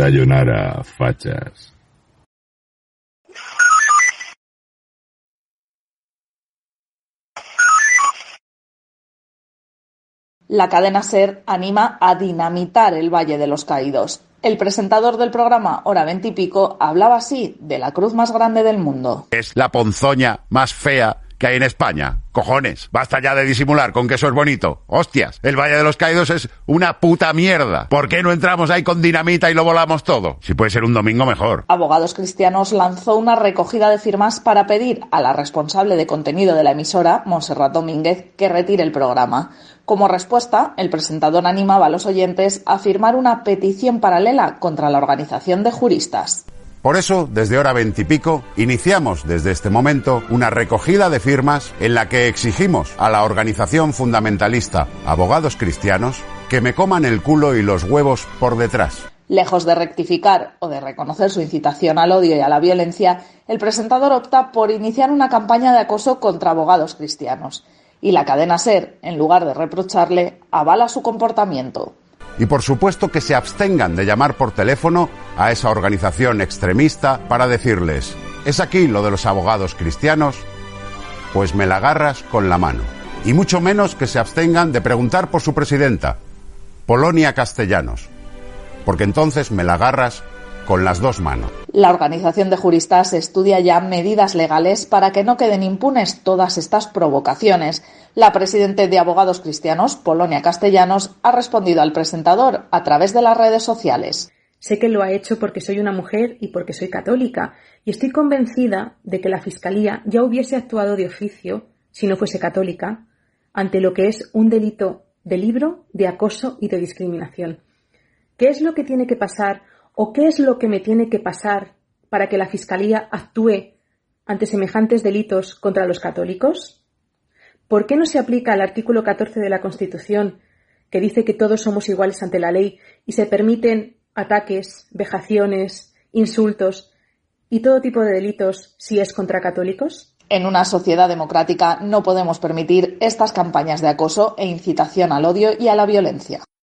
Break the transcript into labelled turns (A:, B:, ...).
A: Sayonara, fachas.
B: La cadena SER anima a dinamitar el Valle de los Caídos. El presentador del programa Hora Veintipico hablaba así de la cruz más grande del mundo.
C: Es la ponzoña más fea que hay en España. Cojones, basta ya de disimular con que eso es bonito. Hostias, el Valle de los Caídos es una puta mierda. ¿Por qué no entramos ahí con dinamita y lo volamos todo? Si puede ser un domingo mejor.
B: Abogados Cristianos lanzó una recogida de firmas para pedir a la responsable de contenido de la emisora, Monserrat Domínguez, que retire el programa. Como respuesta, el presentador animaba a los oyentes a firmar una petición paralela contra la organización de juristas.
C: Por eso, desde hora veintipico, iniciamos desde este momento una recogida de firmas en la que exigimos a la organización fundamentalista Abogados Cristianos que me coman el culo y los huevos por detrás.
B: Lejos de rectificar o de reconocer su incitación al odio y a la violencia, el presentador opta por iniciar una campaña de acoso contra abogados cristianos. Y la cadena SER, en lugar de reprocharle, avala su comportamiento.
C: Y por supuesto que se abstengan de llamar por teléfono a esa organización extremista para decirles, ¿es aquí lo de los abogados cristianos? Pues me la agarras con la mano. Y mucho menos que se abstengan de preguntar por su presidenta, Polonia Castellanos, porque entonces me la agarras con las dos manos.
B: La organización de juristas estudia ya medidas legales para que no queden impunes todas estas provocaciones. La presidenta de Abogados Cristianos, Polonia Castellanos, ha respondido al presentador a través de las redes sociales.
D: Sé que lo ha hecho porque soy una mujer y porque soy católica, y estoy convencida de que la Fiscalía ya hubiese actuado de oficio, si no fuese católica, ante lo que es un delito de libro, de acoso y de discriminación. ¿Qué es lo que tiene que pasar ¿O qué es lo que me tiene que pasar para que la Fiscalía actúe ante semejantes delitos contra los católicos? ¿Por qué no se aplica el artículo 14 de la Constitución, que dice que todos somos iguales ante la ley y se permiten ataques, vejaciones, insultos y todo tipo de delitos si es contra católicos?
B: En una sociedad democrática no podemos permitir estas campañas de acoso e incitación al odio y a la violencia.